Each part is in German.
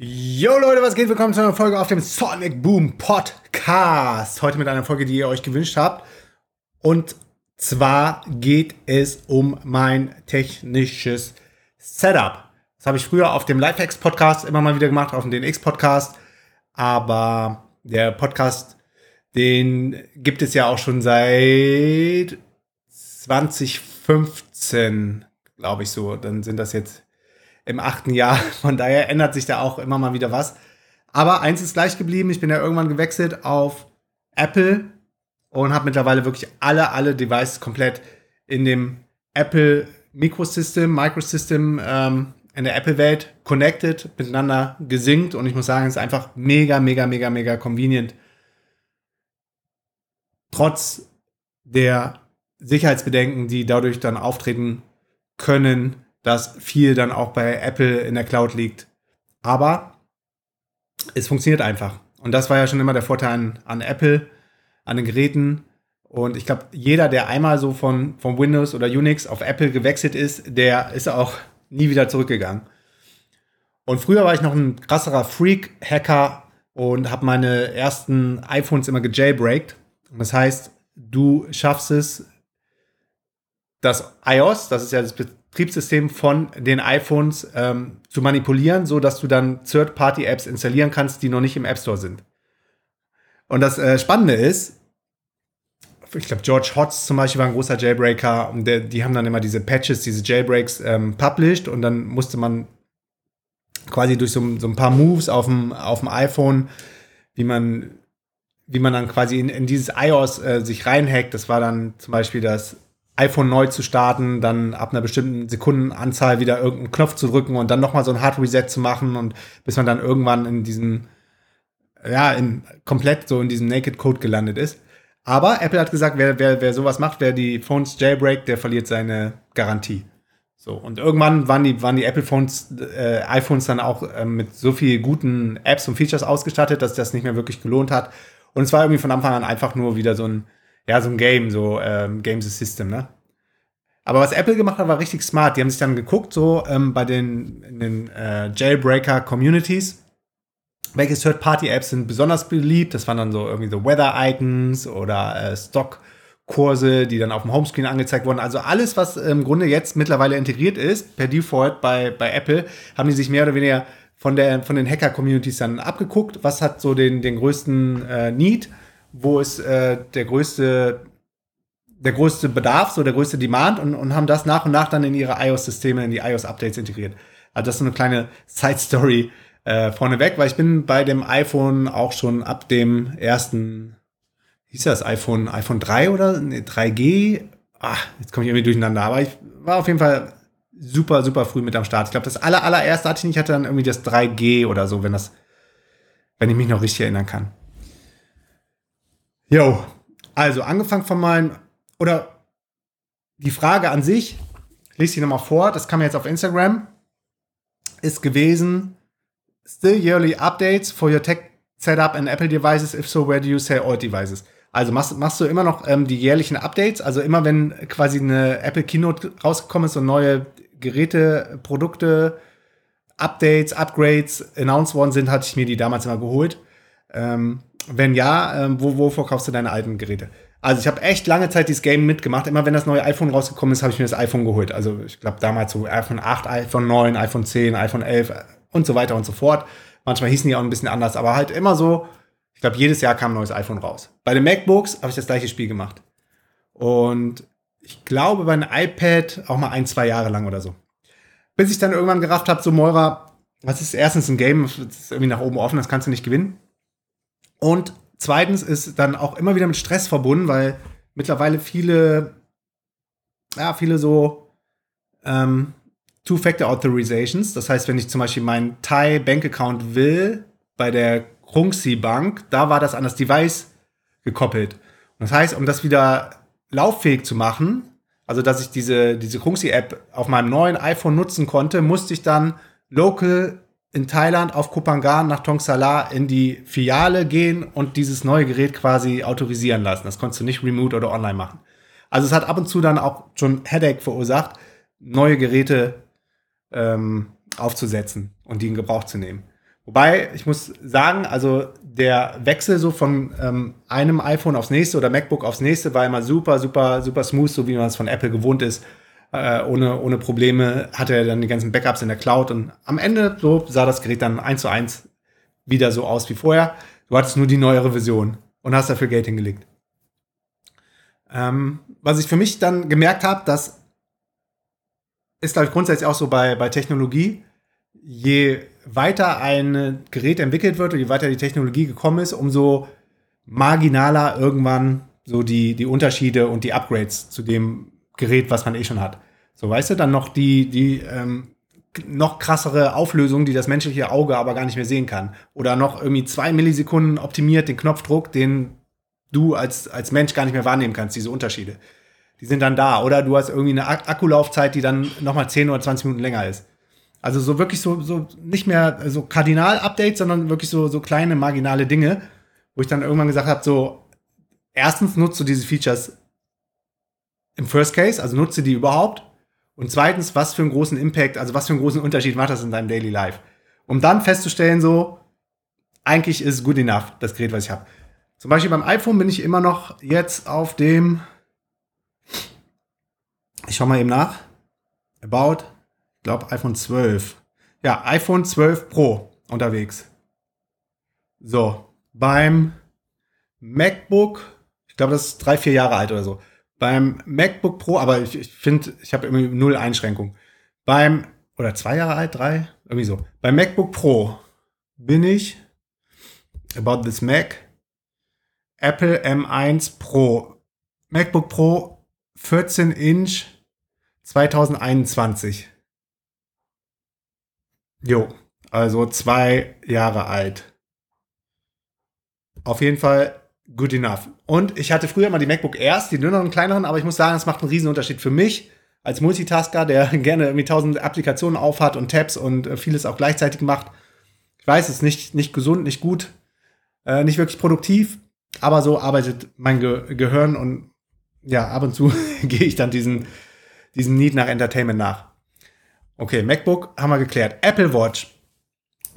Yo Leute, was geht? Willkommen zu einer Folge auf dem Sonic Boom Podcast. Heute mit einer Folge, die ihr euch gewünscht habt. Und zwar geht es um mein technisches Setup. Das habe ich früher auf dem Lifehacks Podcast immer mal wieder gemacht, auf dem DNX Podcast. Aber der Podcast, den gibt es ja auch schon seit 2015, glaube ich so. Dann sind das jetzt im achten Jahr. Von daher ändert sich da auch immer mal wieder was. Aber eins ist gleich geblieben. Ich bin ja irgendwann gewechselt auf Apple und habe mittlerweile wirklich alle, alle Devices komplett in dem Apple Microsystem, Microsystem ähm, in der Apple-Welt connected, miteinander gesinkt und ich muss sagen, es ist einfach mega, mega, mega, mega convenient. Trotz der Sicherheitsbedenken, die dadurch dann auftreten können, dass viel dann auch bei Apple in der Cloud liegt. Aber es funktioniert einfach. Und das war ja schon immer der Vorteil an, an Apple, an den Geräten. Und ich glaube, jeder, der einmal so von, von Windows oder Unix auf Apple gewechselt ist, der ist auch nie wieder zurückgegangen. Und früher war ich noch ein krasserer Freak-Hacker und habe meine ersten iPhones immer gejailbreakt. Das heißt, du schaffst es, das iOS, das ist ja das Betriebssystem von den iPhones ähm, zu manipulieren, so dass du dann Third-Party-Apps installieren kannst, die noch nicht im App Store sind. Und das äh, Spannende ist, ich glaube, George Hotz zum Beispiel war ein großer Jailbreaker und der, die haben dann immer diese Patches, diese Jailbreaks ähm, published und dann musste man quasi durch so, so ein paar Moves auf dem, iPhone, wie man, wie man dann quasi in, in dieses iOS äh, sich reinhackt. Das war dann zum Beispiel das iPhone neu zu starten, dann ab einer bestimmten Sekundenanzahl wieder irgendeinen Knopf zu drücken und dann nochmal so ein Hard Reset zu machen und bis man dann irgendwann in diesem, ja, in, komplett so in diesem Naked Code gelandet ist. Aber Apple hat gesagt, wer, wer, wer sowas macht, wer die Phones jailbreak, der verliert seine Garantie. So, und irgendwann waren die, waren die Apple Phones, äh, iPhones dann auch äh, mit so viel guten Apps und Features ausgestattet, dass das nicht mehr wirklich gelohnt hat. Und es war irgendwie von Anfang an einfach nur wieder so ein, ja, so ein Game, so ähm, Games System, ne? Aber was Apple gemacht hat, war richtig smart. Die haben sich dann geguckt, so ähm, bei den, den äh, Jailbreaker-Communities, welche Third-Party-Apps sind besonders beliebt. Das waren dann so irgendwie so Weather-Icons oder äh, Stock-Kurse, die dann auf dem Homescreen angezeigt wurden. Also alles, was im Grunde jetzt mittlerweile integriert ist, per Default bei, bei Apple, haben die sich mehr oder weniger von, der, von den Hacker-Communities dann abgeguckt. Was hat so den, den größten äh, Need? Wo ist äh, der größte der größte Bedarf, so der größte Demand und, und haben das nach und nach dann in ihre iOS-Systeme, in die iOS-Updates integriert. Also das ist so eine kleine Side-Story äh, vorneweg, weil ich bin bei dem iPhone auch schon ab dem ersten, hieß das iPhone, iPhone 3 oder nee, 3G? Ach, jetzt komme ich irgendwie durcheinander, aber ich war auf jeden Fall super, super früh mit am Start. Ich glaube, das aller, allererste hatte ich nicht, hatte dann irgendwie das 3G oder so, wenn das, wenn ich mich noch richtig erinnern kann. Jo, also angefangen von meinem, oder die Frage an sich, lese ich nochmal vor, das kam jetzt auf Instagram, ist gewesen, still yearly updates for your tech setup and Apple devices, if so, where do you sell all devices? Also machst, machst du immer noch ähm, die jährlichen Updates, also immer wenn quasi eine Apple Keynote rausgekommen ist und neue Geräte, Produkte, Updates, Upgrades announced worden sind, hatte ich mir die damals immer geholt. Ähm, wenn ja, ähm, wo, wo verkaufst du deine alten Geräte? Also ich habe echt lange Zeit dieses Game mitgemacht. Immer wenn das neue iPhone rausgekommen ist, habe ich mir das iPhone geholt. Also ich glaube damals so iPhone 8, iPhone 9, iPhone 10, iPhone 11 und so weiter und so fort. Manchmal hießen die auch ein bisschen anders, aber halt immer so, ich glaube jedes Jahr kam ein neues iPhone raus. Bei den MacBooks habe ich das gleiche Spiel gemacht. Und ich glaube bei einem iPad auch mal ein, zwei Jahre lang oder so. Bis ich dann irgendwann gerafft habe, so Moira, was ist erstens ein Game, das ist irgendwie nach oben offen, das kannst du nicht gewinnen. Und zweitens ist dann auch immer wieder mit Stress verbunden, weil mittlerweile viele, ja, viele so ähm, Two-Factor-Authorizations, das heißt, wenn ich zum Beispiel meinen Thai-Bank-Account will, bei der Krungsi Bank, da war das an das Device gekoppelt. Und das heißt, um das wieder lauffähig zu machen, also dass ich diese, diese Krungsi-App auf meinem neuen iPhone nutzen konnte, musste ich dann local in Thailand auf Kopangan nach Tongsala in die Filiale gehen und dieses neue Gerät quasi autorisieren lassen. Das konntest du nicht remote oder online machen. Also es hat ab und zu dann auch schon Headache verursacht, neue Geräte ähm, aufzusetzen und die in Gebrauch zu nehmen. Wobei, ich muss sagen, also der Wechsel so von ähm, einem iPhone aufs nächste oder MacBook aufs nächste war immer super, super, super smooth, so wie man es von Apple gewohnt ist. Äh, ohne, ohne Probleme hatte er dann die ganzen Backups in der Cloud und am Ende so sah das Gerät dann eins zu eins wieder so aus wie vorher. Du hattest nur die neuere Version und hast dafür Geld hingelegt. Ähm, was ich für mich dann gemerkt habe, das ist, glaube ich, grundsätzlich auch so bei, bei Technologie. Je weiter ein Gerät entwickelt wird und je weiter die Technologie gekommen ist, umso marginaler irgendwann so die, die Unterschiede und die Upgrades zu dem Gerät, was man eh schon hat. So, weißt du, dann noch die, die ähm, noch krassere Auflösung, die das menschliche Auge aber gar nicht mehr sehen kann. Oder noch irgendwie zwei Millisekunden optimiert den Knopfdruck, den du als, als Mensch gar nicht mehr wahrnehmen kannst, diese Unterschiede. Die sind dann da. Oder du hast irgendwie eine Akkulaufzeit, die dann nochmal 10 oder 20 Minuten länger ist. Also so wirklich so, so nicht mehr so Kardinal-Updates, sondern wirklich so, so kleine marginale Dinge, wo ich dann irgendwann gesagt habe, so, erstens nutzt du diese Features im First Case, also nutze die überhaupt. Und zweitens, was für einen großen Impact, also was für einen großen Unterschied macht das in deinem Daily Life? Um dann festzustellen, so, eigentlich ist good enough, das Gerät, was ich habe. Zum Beispiel beim iPhone bin ich immer noch jetzt auf dem, ich schau mal eben nach, About, ich glaube iPhone 12. Ja, iPhone 12 Pro unterwegs. So, beim MacBook, ich glaube, das ist drei, vier Jahre alt oder so. Beim MacBook Pro, aber ich, ich finde, ich habe irgendwie null Einschränkung. Beim, oder zwei Jahre alt, drei, irgendwie so. Beim MacBook Pro bin ich, about this Mac, Apple M1 Pro. MacBook Pro 14 Inch 2021. Jo, also zwei Jahre alt. Auf jeden Fall good enough. Und ich hatte früher mal die MacBook Airs, die dünneren, kleineren, aber ich muss sagen, es macht einen Riesenunterschied für mich als Multitasker, der gerne irgendwie tausend Applikationen aufhat und Tabs und äh, vieles auch gleichzeitig macht. Ich weiß, es ist nicht, nicht gesund, nicht gut, äh, nicht wirklich produktiv, aber so arbeitet mein Ge Gehirn und ja, ab und zu gehe ich dann diesen, diesen Need nach Entertainment nach. Okay, MacBook haben wir geklärt. Apple Watch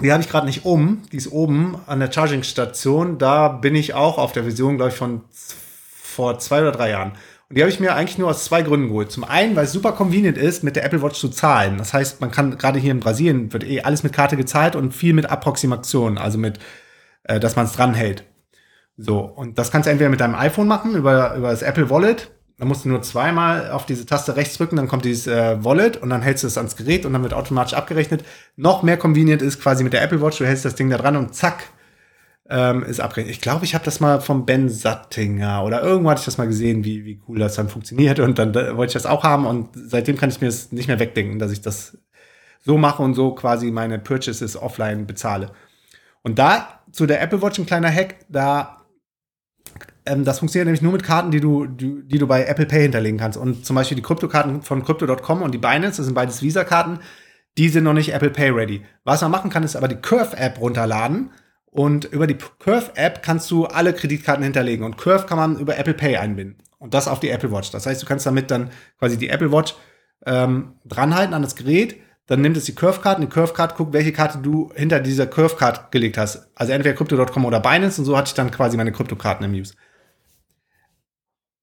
die habe ich gerade nicht um. Die ist oben an der Charging-Station. Da bin ich auch auf der Version, glaube ich, von vor zwei oder drei Jahren. Und die habe ich mir eigentlich nur aus zwei Gründen geholt. Zum einen, weil es super convenient ist, mit der Apple Watch zu zahlen. Das heißt, man kann gerade hier in Brasilien wird eh alles mit Karte gezahlt und viel mit Approximation, also mit, äh, dass man es dranhält. So, und das kannst du entweder mit deinem iPhone machen, über, über das Apple Wallet dann musst du nur zweimal auf diese Taste rechts drücken, dann kommt dieses äh, Wallet und dann hältst du es ans Gerät und dann wird automatisch abgerechnet. Noch mehr convenient ist quasi mit der Apple Watch, du hältst das Ding da dran und zack, ähm, ist abgerechnet. Ich glaube, ich habe das mal vom Ben Sattinger oder irgendwo hatte ich das mal gesehen, wie, wie cool das dann funktioniert und dann da, wollte ich das auch haben und seitdem kann ich mir das nicht mehr wegdenken, dass ich das so mache und so quasi meine Purchases offline bezahle. Und da zu der Apple Watch ein kleiner Hack, da ähm, das funktioniert nämlich nur mit Karten, die du, die, die, du bei Apple Pay hinterlegen kannst. Und zum Beispiel die Kryptokarten von Crypto.com und die Binance, das sind beides Visa-Karten, die sind noch nicht Apple Pay ready. Was man machen kann, ist aber die Curve-App runterladen. Und über die Curve-App kannst du alle Kreditkarten hinterlegen. Und Curve kann man über Apple Pay einbinden. Und das auf die Apple Watch. Das heißt, du kannst damit dann quasi die Apple Watch ähm, dranhalten an das Gerät. Dann nimmt es die Curve-Card und die Curve-Card guckt, welche Karte du hinter dieser Curve-Card gelegt hast. Also entweder Crypto.com oder Binance. Und so hatte ich dann quasi meine Kryptokarten im Use.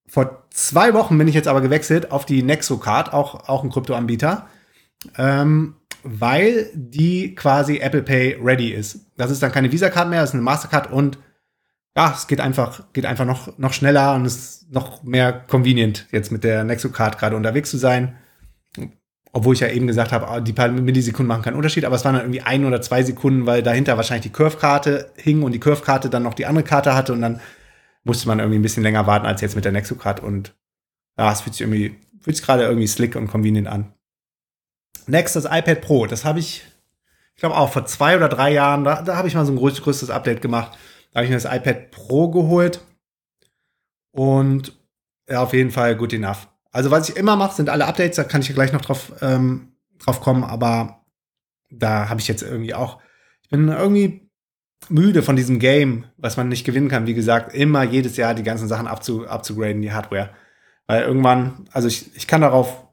Vor zwei Wochen bin ich jetzt aber gewechselt auf die Nexocard, auch, auch ein Kryptoanbieter, ähm, weil die quasi Apple Pay ready ist. Das ist dann keine Visa-Card mehr, das ist eine Mastercard und ja, es geht einfach, geht einfach noch, noch schneller und es ist noch mehr convenient, jetzt mit der Nexocard gerade unterwegs zu sein. Obwohl ich ja eben gesagt habe, ah, die paar Millisekunden machen keinen Unterschied, aber es waren dann irgendwie ein oder zwei Sekunden, weil dahinter wahrscheinlich die Curve-Karte hing und die Curve-Karte dann noch die andere Karte hatte und dann musste man irgendwie ein bisschen länger warten als jetzt mit der Nexocard und ja, es fühlt sich irgendwie, fühlt sich gerade irgendwie slick und convenient an. Next das iPad Pro. Das habe ich, ich glaube auch vor zwei oder drei Jahren, da, da habe ich mal so ein größtes, größtes Update gemacht. Da habe ich mir das iPad Pro geholt und ja, auf jeden Fall good enough. Also was ich immer mache, sind alle Updates, da kann ich ja gleich noch drauf, ähm, drauf kommen, aber da habe ich jetzt irgendwie auch, ich bin irgendwie müde von diesem Game, was man nicht gewinnen kann. Wie gesagt, immer jedes Jahr die ganzen Sachen abzu, abzugraden, die Hardware. Weil irgendwann, also ich, ich kann darauf,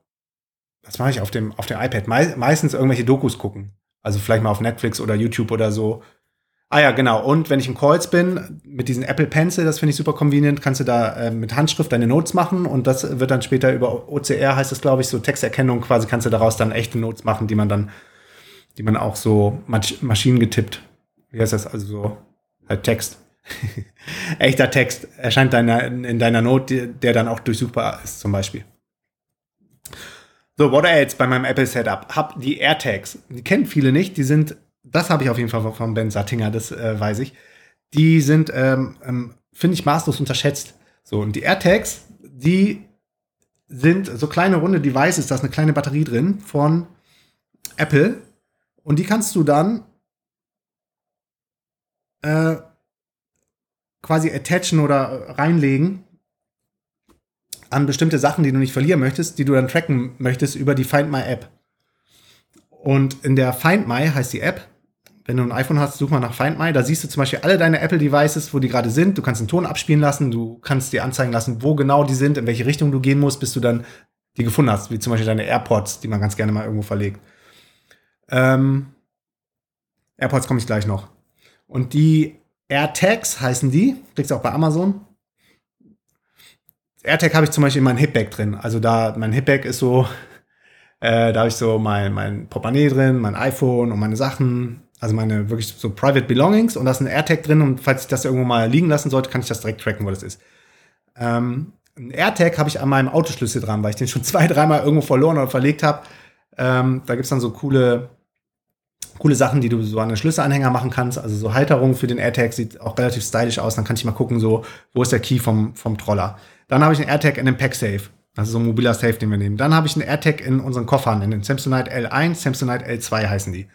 was mache ich auf dem, auf dem iPad? Me meistens irgendwelche Dokus gucken. Also vielleicht mal auf Netflix oder YouTube oder so. Ah ja, genau. Und wenn ich im Calls bin, mit diesen Apple Pencil, das finde ich super convenient, kannst du da äh, mit Handschrift deine Notes machen und das wird dann später über OCR, heißt das, glaube ich, so Texterkennung quasi, kannst du daraus dann echte Notes machen, die man dann, die man auch so maschinengetippt, wie heißt das, also so halt Text. Echter Text erscheint deiner, in deiner Note, der dann auch durchsuchbar ist, zum Beispiel. So, what else bei meinem Apple Setup? Hab die AirTags. Die kennen viele nicht. Die sind, das habe ich auf jeden Fall von Ben Sattinger, das äh, weiß ich. Die sind, ähm, ähm, finde ich, maßlos unterschätzt. So, und die AirTags, die sind so kleine runde Devices, da ist eine kleine Batterie drin von Apple. Und die kannst du dann äh, quasi attachen oder reinlegen an bestimmte Sachen, die du nicht verlieren möchtest, die du dann tracken möchtest über die Find My App. Und in der Find My heißt die App. Wenn du ein iPhone hast, such mal nach Find My. Da siehst du zum Beispiel alle deine Apple Devices, wo die gerade sind. Du kannst einen Ton abspielen lassen. Du kannst dir anzeigen lassen, wo genau die sind, in welche Richtung du gehen musst, bis du dann die gefunden hast. Wie zum Beispiel deine AirPods, die man ganz gerne mal irgendwo verlegt. Ähm, AirPods komme ich gleich noch. Und die AirTags heißen die. Kriegst du auch bei Amazon. AirTag habe ich zum Beispiel in meinem Hipbag drin. Also da, mein Hipbag ist so, äh, da habe ich so mein, mein Portemonnaie drin, mein iPhone und meine Sachen. Also meine wirklich so Private Belongings und da ist ein AirTag drin und falls ich das irgendwo mal liegen lassen sollte, kann ich das direkt tracken, wo das ist. Ähm, ein AirTag habe ich an meinem Autoschlüssel dran, weil ich den schon zwei, dreimal irgendwo verloren oder verlegt habe. Ähm, da gibt's dann so coole coole Sachen, die du so an den Schlüsselanhänger machen kannst. Also so Halterung für den AirTag sieht auch relativ stylisch aus. Dann kann ich mal gucken, so, wo ist der Key vom, vom Troller. Dann habe ich einen AirTag in dem PackSafe. Ist so ein mobiler Safe, den wir nehmen. Dann habe ich einen AirTag in unseren Koffern, in den Samsonite L1, Samsonite L2 heißen die.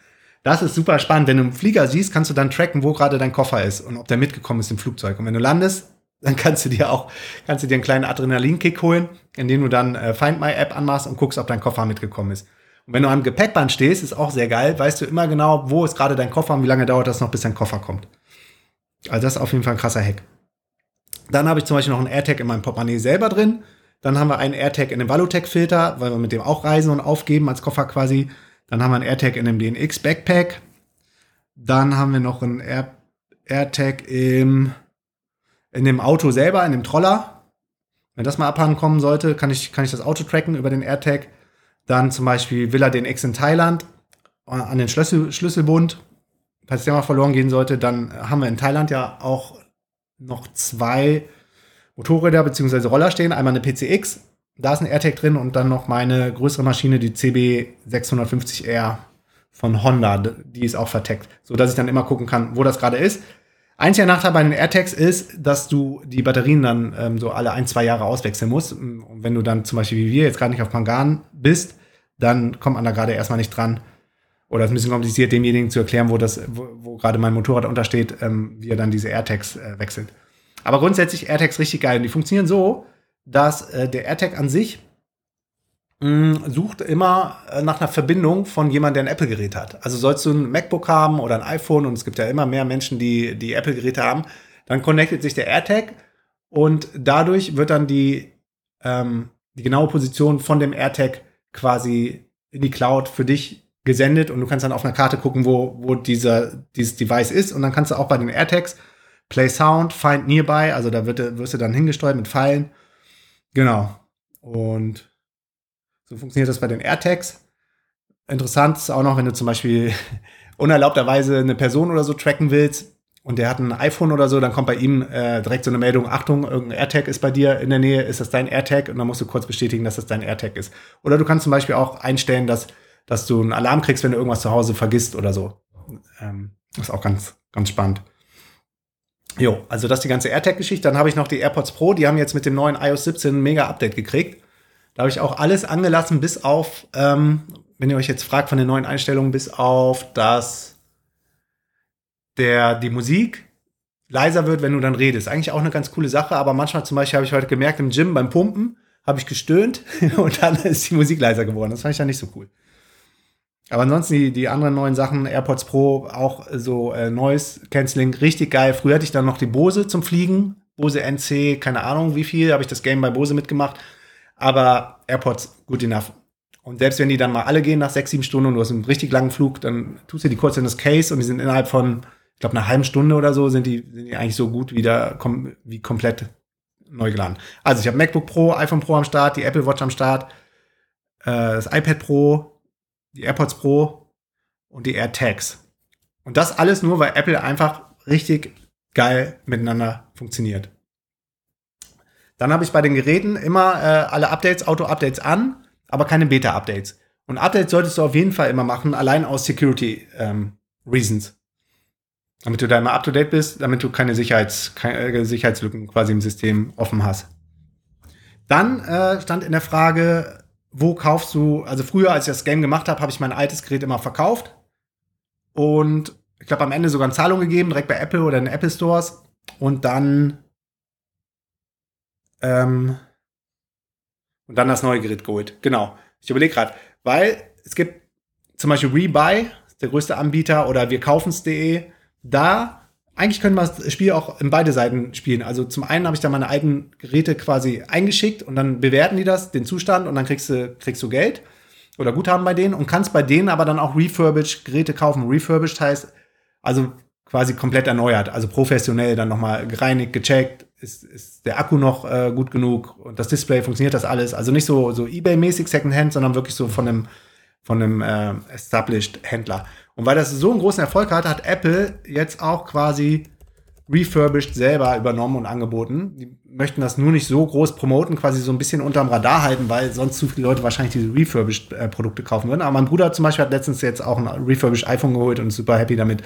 Das ist super spannend. Wenn du einen Flieger siehst, kannst du dann tracken, wo gerade dein Koffer ist und ob der mitgekommen ist im Flugzeug. Und wenn du landest, dann kannst du dir auch, kannst du dir einen kleinen Adrenalinkick holen, indem du dann äh, Find My App anmachst und guckst, ob dein Koffer mitgekommen ist. Und wenn du am Gepäckband stehst, ist auch sehr geil, weißt du immer genau, wo ist gerade dein Koffer und wie lange dauert das noch, bis dein Koffer kommt. Also das ist auf jeden Fall ein krasser Hack. Dann habe ich zum Beispiel noch einen AirTag in meinem Portemonnaie selber drin. Dann haben wir einen AirTag in dem Valutech-Filter, weil wir mit dem auch reisen und aufgeben als Koffer quasi. Dann haben wir einen AirTag in dem DNX Backpack. Dann haben wir noch einen Air AirTag im, in dem Auto selber, in dem Troller. Wenn das mal abhanden kommen sollte, kann ich, kann ich das Auto tracken über den AirTag. Dann zum Beispiel Villa DNX in Thailand äh, an den Schlüssel, Schlüsselbund. Falls der mal verloren gehen sollte, dann haben wir in Thailand ja auch noch zwei Motorräder bzw. Roller stehen. Einmal eine PCX, da ist ein AirTag drin und dann noch meine größere Maschine, die CB650R von Honda. Die ist auch verteckt, so dass ich dann immer gucken kann, wo das gerade ist. Einziger Nachteil bei den AirTags ist, dass du die Batterien dann ähm, so alle ein, zwei Jahre auswechseln musst. Und wenn du dann zum Beispiel wie wir jetzt gerade nicht auf Pangan bist, dann kommt man da gerade erstmal nicht dran. Oder es ist ein bisschen kompliziert, demjenigen zu erklären, wo das, wo, wo gerade mein Motorrad untersteht, ähm, wie er dann diese AirTags äh, wechselt. Aber grundsätzlich AirTags richtig geil. Und die funktionieren so, dass äh, der AirTag an sich mh, sucht immer äh, nach einer Verbindung von jemandem, der ein Apple-Gerät hat. Also sollst du ein MacBook haben oder ein iPhone und es gibt ja immer mehr Menschen, die, die Apple-Geräte haben, dann connectet sich der AirTag und dadurch wird dann die, ähm, die genaue Position von dem AirTag quasi in die Cloud für dich gesendet und du kannst dann auf einer Karte gucken, wo, wo dieser, dieses Device ist und dann kannst du auch bei den AirTags Play Sound, Find Nearby, also da wird, wirst du dann hingesteuert mit Pfeilen. Genau. Und so funktioniert das bei den AirTags. Interessant ist auch noch, wenn du zum Beispiel unerlaubterweise eine Person oder so tracken willst und der hat ein iPhone oder so, dann kommt bei ihm äh, direkt so eine Meldung, Achtung, irgendein AirTag ist bei dir in der Nähe, ist das dein AirTag? Und dann musst du kurz bestätigen, dass das dein AirTag ist. Oder du kannst zum Beispiel auch einstellen, dass, dass du einen Alarm kriegst, wenn du irgendwas zu Hause vergisst oder so. Ähm, das ist auch ganz, ganz spannend. Jo, also das ist die ganze AirTag-Geschichte. Dann habe ich noch die AirPods Pro, die haben jetzt mit dem neuen iOS 17 ein mega Update gekriegt. Da habe ich auch alles angelassen, bis auf, ähm, wenn ihr euch jetzt fragt von den neuen Einstellungen, bis auf dass der, die Musik leiser wird, wenn du dann redest. Eigentlich auch eine ganz coole Sache, aber manchmal zum Beispiel habe ich heute gemerkt, im Gym beim Pumpen habe ich gestöhnt und dann ist die Musik leiser geworden. Das fand ich dann nicht so cool. Aber ansonsten die, die anderen neuen Sachen, AirPods Pro, auch so äh, Noise Cancelling, richtig geil. Früher hatte ich dann noch die Bose zum Fliegen. Bose NC, keine Ahnung wie viel, habe ich das Game bei Bose mitgemacht. Aber AirPods, gut enough. Und selbst wenn die dann mal alle gehen nach sechs, sieben Stunden und du hast einen richtig langen Flug, dann tust du die kurz in das Case und die sind innerhalb von, ich glaube, einer halben Stunde oder so, sind die, sind die eigentlich so gut wieder kom wie komplett neu geladen. Also ich habe MacBook Pro, iPhone Pro am Start, die Apple Watch am Start, äh, das iPad Pro, die AirPods Pro und die AirTags. Und das alles nur, weil Apple einfach richtig geil miteinander funktioniert. Dann habe ich bei den Geräten immer äh, alle Updates, Auto-Updates an, aber keine Beta-Updates. Und Updates solltest du auf jeden Fall immer machen, allein aus Security ähm, Reasons. Damit du da immer up to date bist, damit du keine, Sicherheits, keine äh, Sicherheitslücken quasi im System offen hast. Dann äh, stand in der Frage, wo kaufst du, also früher, als ich das Game gemacht habe, habe ich mein altes Gerät immer verkauft und ich glaube am Ende sogar eine Zahlung gegeben, direkt bei Apple oder in Apple Stores und dann ähm, und dann das neue Gerät geholt. Genau. Ich überlege gerade, weil es gibt zum Beispiel Rebuy, der größte Anbieter, oder wir kaufen's.de. Da eigentlich können wir das Spiel auch in beide Seiten spielen. Also zum einen habe ich da meine alten Geräte quasi eingeschickt und dann bewerten die das, den Zustand, und dann kriegst du, kriegst du Geld oder Guthaben bei denen und kannst bei denen aber dann auch refurbished Geräte kaufen. Refurbished heißt also quasi komplett erneuert, also professionell dann nochmal gereinigt, gecheckt, ist, ist der Akku noch äh, gut genug und das Display funktioniert das alles. Also nicht so, so Ebay-mäßig Secondhand, sondern wirklich so von einem, von einem äh, established Händler. Und weil das so einen großen Erfolg hat, hat Apple jetzt auch quasi refurbished selber übernommen und angeboten. Die möchten das nur nicht so groß promoten, quasi so ein bisschen unterm Radar halten, weil sonst zu viele Leute wahrscheinlich diese refurbished äh, Produkte kaufen würden. Aber mein Bruder zum Beispiel hat letztens jetzt auch ein refurbished iPhone geholt und ist super happy damit.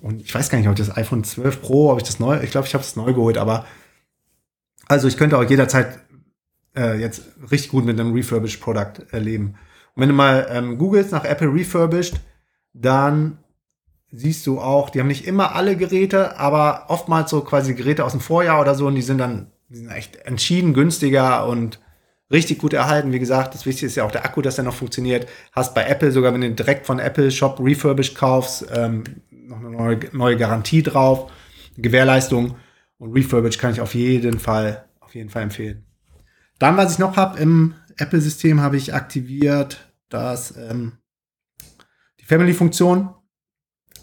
Und ich weiß gar nicht, ob das iPhone 12 Pro, ob ich das neu, ich glaube, ich habe es neu geholt, aber also ich könnte auch jederzeit äh, jetzt richtig gut mit einem refurbished Produkt erleben. Und wenn du mal ähm, googelst nach Apple refurbished, dann siehst du auch, die haben nicht immer alle Geräte, aber oftmals so quasi Geräte aus dem Vorjahr oder so und die sind dann die sind echt entschieden günstiger und richtig gut erhalten. Wie gesagt, das Wichtigste ist ja auch der Akku, dass der noch funktioniert. Hast bei Apple sogar, wenn du direkt von Apple Shop refurbished kaufst, ähm, noch eine neue, neue Garantie drauf, Gewährleistung und refurbished kann ich auf jeden Fall, auf jeden Fall empfehlen. Dann, was ich noch habe im Apple-System, habe ich aktiviert das ähm, die Family-Funktion.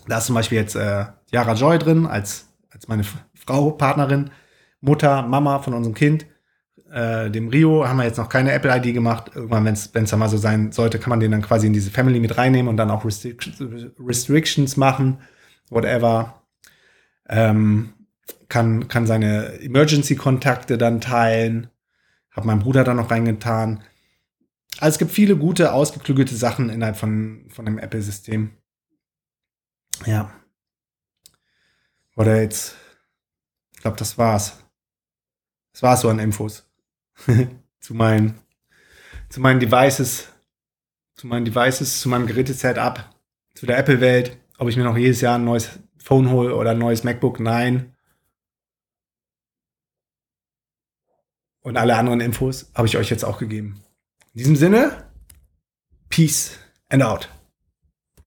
Da ist zum Beispiel jetzt äh, Yara Joy drin als, als meine Frau, Partnerin, Mutter, Mama von unserem Kind. Äh, dem Rio haben wir jetzt noch keine Apple-ID gemacht. Irgendwann, wenn es dann mal so sein sollte, kann man den dann quasi in diese Family mit reinnehmen und dann auch Restric Restrictions machen, whatever. Ähm, kann, kann seine Emergency-Kontakte dann teilen. Hab meinen Bruder dann noch reingetan. Also es gibt viele gute, ausgeklügelte Sachen innerhalb von, von dem Apple-System. Ja. Oder jetzt, ich glaube, das war's. Das war's so an Infos. zu meinen, zu meinen Devices, zu meinen Devices, zu meinem Gerätesetup, zu der Apple-Welt. Ob ich mir noch jedes Jahr ein neues Phone hole oder ein neues MacBook? Nein. Und alle anderen Infos habe ich euch jetzt auch gegeben. In diesem Sinne, Peace and out.